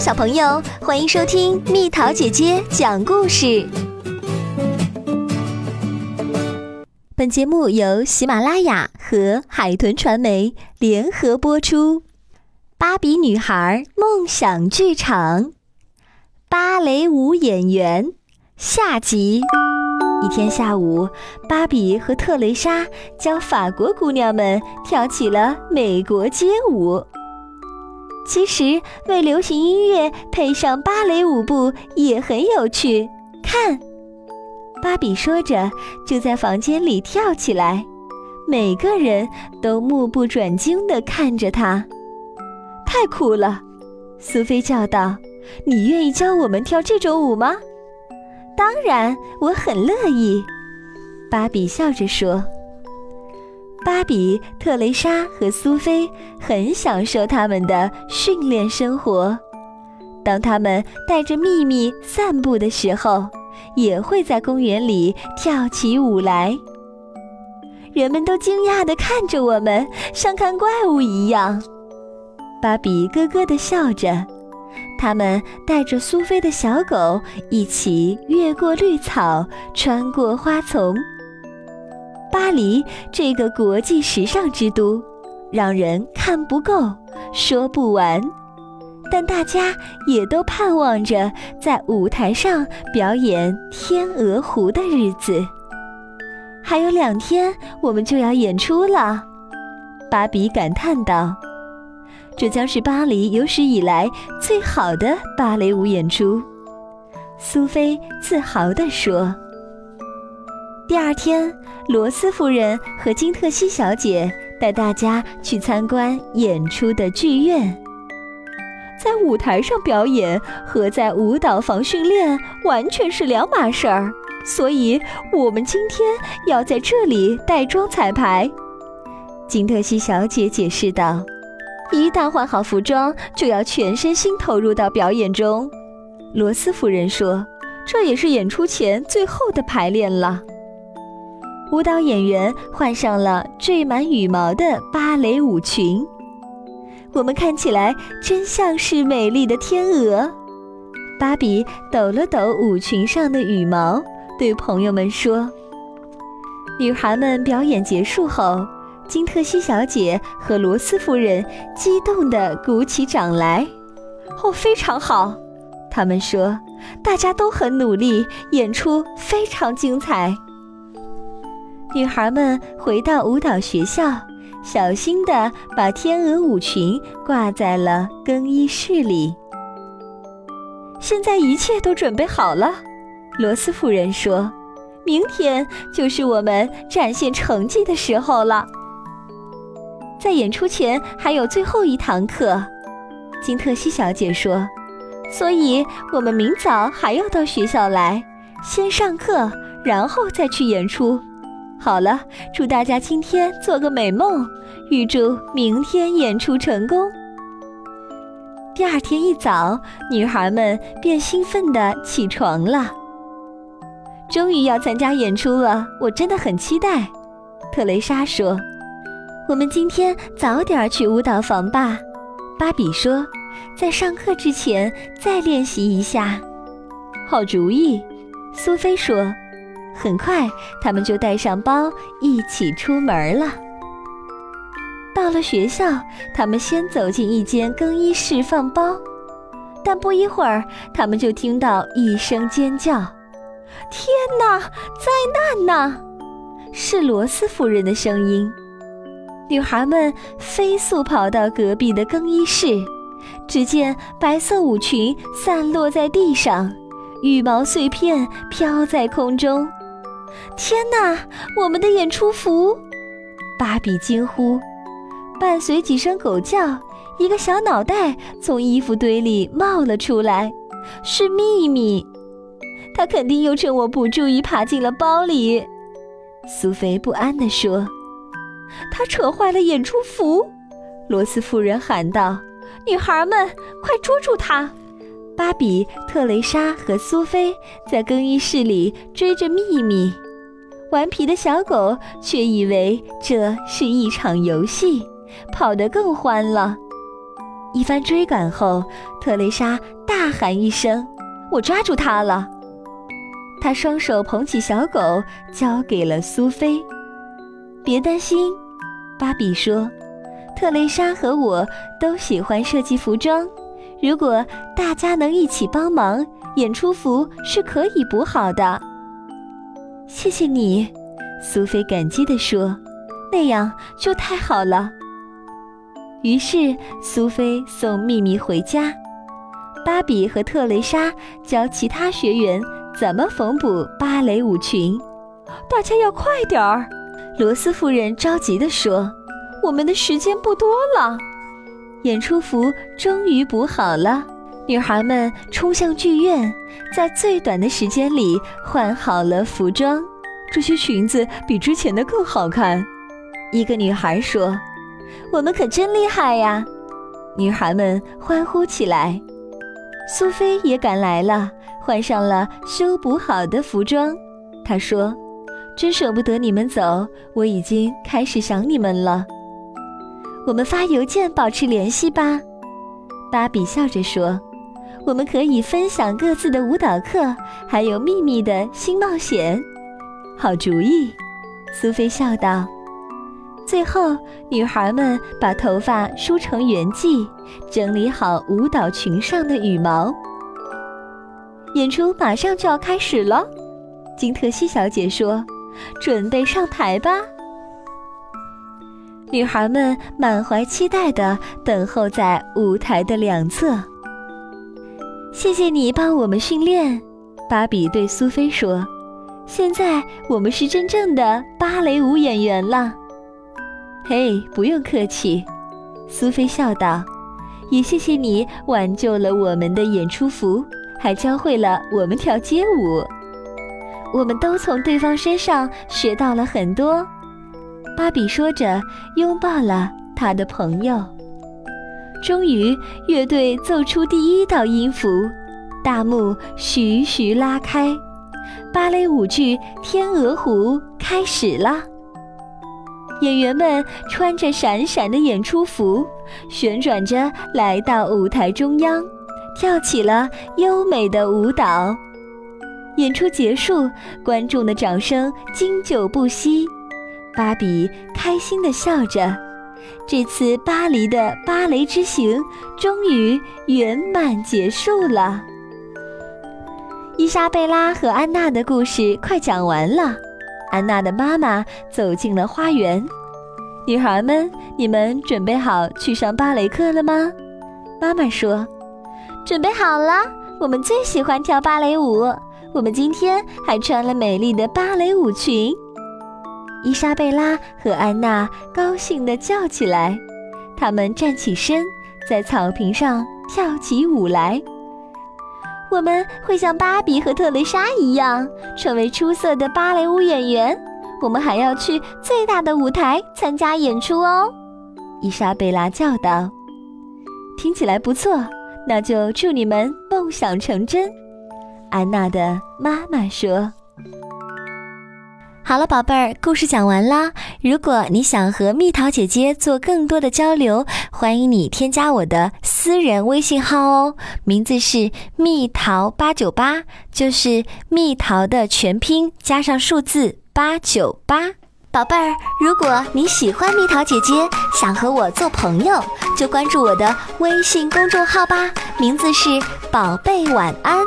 小朋友，欢迎收听蜜桃姐姐讲故事。本节目由喜马拉雅和海豚传媒联合播出。芭比女孩梦想剧场，芭蕾舞演员下集。一天下午，芭比和特蕾莎教法国姑娘们跳起了美国街舞。其实，为流行音乐配上芭蕾舞步也很有趣。看，芭比说着，就在房间里跳起来，每个人都目不转睛地看着她。太酷了！苏菲叫道：“你愿意教我们跳这种舞吗？”“当然，我很乐意。”芭比笑着说。芭比、特蕾莎和苏菲很享受他们的训练生活。当他们带着秘密散步的时候，也会在公园里跳起舞来。人们都惊讶地看着我们，像看怪物一样。芭比咯咯地笑着。他们带着苏菲的小狗一起越过绿草，穿过花丛。巴黎这个国际时尚之都，让人看不够、说不完，但大家也都盼望着在舞台上表演《天鹅湖》的日子。还有两天，我们就要演出了，芭比感叹道：“这将是巴黎有史以来最好的芭蕾舞演出。”苏菲自豪地说。第二天，罗斯夫人和金特西小姐带大家去参观演出的剧院。在舞台上表演和在舞蹈房训练完全是两码事儿，所以我们今天要在这里带妆彩排。金特西小姐解释道：“一旦换好服装，就要全身心投入到表演中。”罗斯夫人说：“这也是演出前最后的排练了。”舞蹈演员换上了缀满羽毛的芭蕾舞裙，我们看起来真像是美丽的天鹅。芭比抖了抖舞裙上的羽毛，对朋友们说：“女孩们表演结束后，金特西小姐和罗斯夫人激动地鼓起掌来。哦，非常好！他们说，大家都很努力，演出非常精彩。”女孩们回到舞蹈学校，小心地把天鹅舞裙挂在了更衣室里。现在一切都准备好了，罗斯夫人说：“明天就是我们展现成绩的时候了。”在演出前还有最后一堂课，金特西小姐说：“所以我们明早还要到学校来，先上课，然后再去演出。”好了，祝大家今天做个美梦，预祝明天演出成功。第二天一早，女孩们便兴奋地起床了。终于要参加演出了，我真的很期待。特蕾莎说：“我们今天早点去舞蹈房吧。”芭比说：“在上课之前再练习一下。”好主意。苏菲说。很快，他们就带上包一起出门了。到了学校，他们先走进一间更衣室放包，但不一会儿，他们就听到一声尖叫：“天哪，灾难呐！”是罗斯夫人的声音。女孩们飞速跑到隔壁的更衣室，只见白色舞裙散落在地上，羽毛碎片飘在空中。天哪！我们的演出服！芭比惊呼，伴随几声狗叫，一个小脑袋从衣服堆里冒了出来，是秘密。他肯定又趁我不注意爬进了包里。苏菲不安地说：“他扯坏了演出服！”罗斯夫人喊道：“女孩们，快捉住他！”芭比、特蕾莎和苏菲在更衣室里追着秘密。顽皮的小狗却以为这是一场游戏，跑得更欢了。一番追赶后，特蕾莎大喊一声：“我抓住它了！”她双手捧起小狗，交给了苏菲。别担心，芭比说：“特蕾莎和我都喜欢设计服装，如果大家能一起帮忙，演出服是可以补好的。”谢谢你，苏菲感激地说：“那样就太好了。”于是，苏菲送秘密回家，芭比和特蕾莎教其他学员怎么缝补芭蕾舞裙。大家要快点儿！罗斯夫人着急地说：“我们的时间不多了。”演出服终于补好了，女孩们冲向剧院，在最短的时间里换好了服装。这些裙子比之前的更好看，一个女孩说。我们可真厉害呀！女孩们欢呼起来。苏菲也赶来了，换上了修补好的服装。她说：“真舍不得你们走，我已经开始想你们了。”我们发邮件保持联系吧。芭比笑着说：“我们可以分享各自的舞蹈课，还有秘密的新冒险。”好主意，苏菲笑道。最后，女孩们把头发梳成圆髻，整理好舞蹈裙上的羽毛。演出马上就要开始了，金特西小姐说：“准备上台吧。”女孩们满怀期待地等候在舞台的两侧。谢谢你帮我们训练，芭比对苏菲说：“现在我们是真正的芭蕾舞演员了。”嘿，不用客气，苏菲笑道。也谢谢你挽救了我们的演出服，还教会了我们跳街舞。我们都从对方身上学到了很多。芭比说着，拥抱了他的朋友。终于，乐队奏出第一道音符，大幕徐徐拉开，芭蕾舞剧《天鹅湖》开始了。演员们穿着闪闪的演出服，旋转着来到舞台中央，跳起了优美的舞蹈。演出结束，观众的掌声经久不息。芭比开心地笑着，这次巴黎的芭蕾之行终于圆满结束了。伊莎贝拉和安娜的故事快讲完了。安娜的妈妈走进了花园，女孩们，你们准备好去上芭蕾课了吗？妈妈说：“准备好了，我们最喜欢跳芭蕾舞。我们今天还穿了美丽的芭蕾舞裙。”伊莎贝拉和安娜高兴地叫起来，她们站起身，在草坪上跳起舞来。我们会像芭比和特蕾莎一样，成为出色的芭蕾舞演员。我们还要去最大的舞台参加演出哦，伊莎贝拉叫道。听起来不错，那就祝你们梦想成真。安娜的妈妈说。好了，宝贝儿，故事讲完啦。如果你想和蜜桃姐姐做更多的交流，欢迎你添加我的私人微信号哦，名字是蜜桃八九八，就是蜜桃的全拼加上数字八九八。宝贝儿，如果你喜欢蜜桃姐姐，想和我做朋友，就关注我的微信公众号吧，名字是宝贝晚安。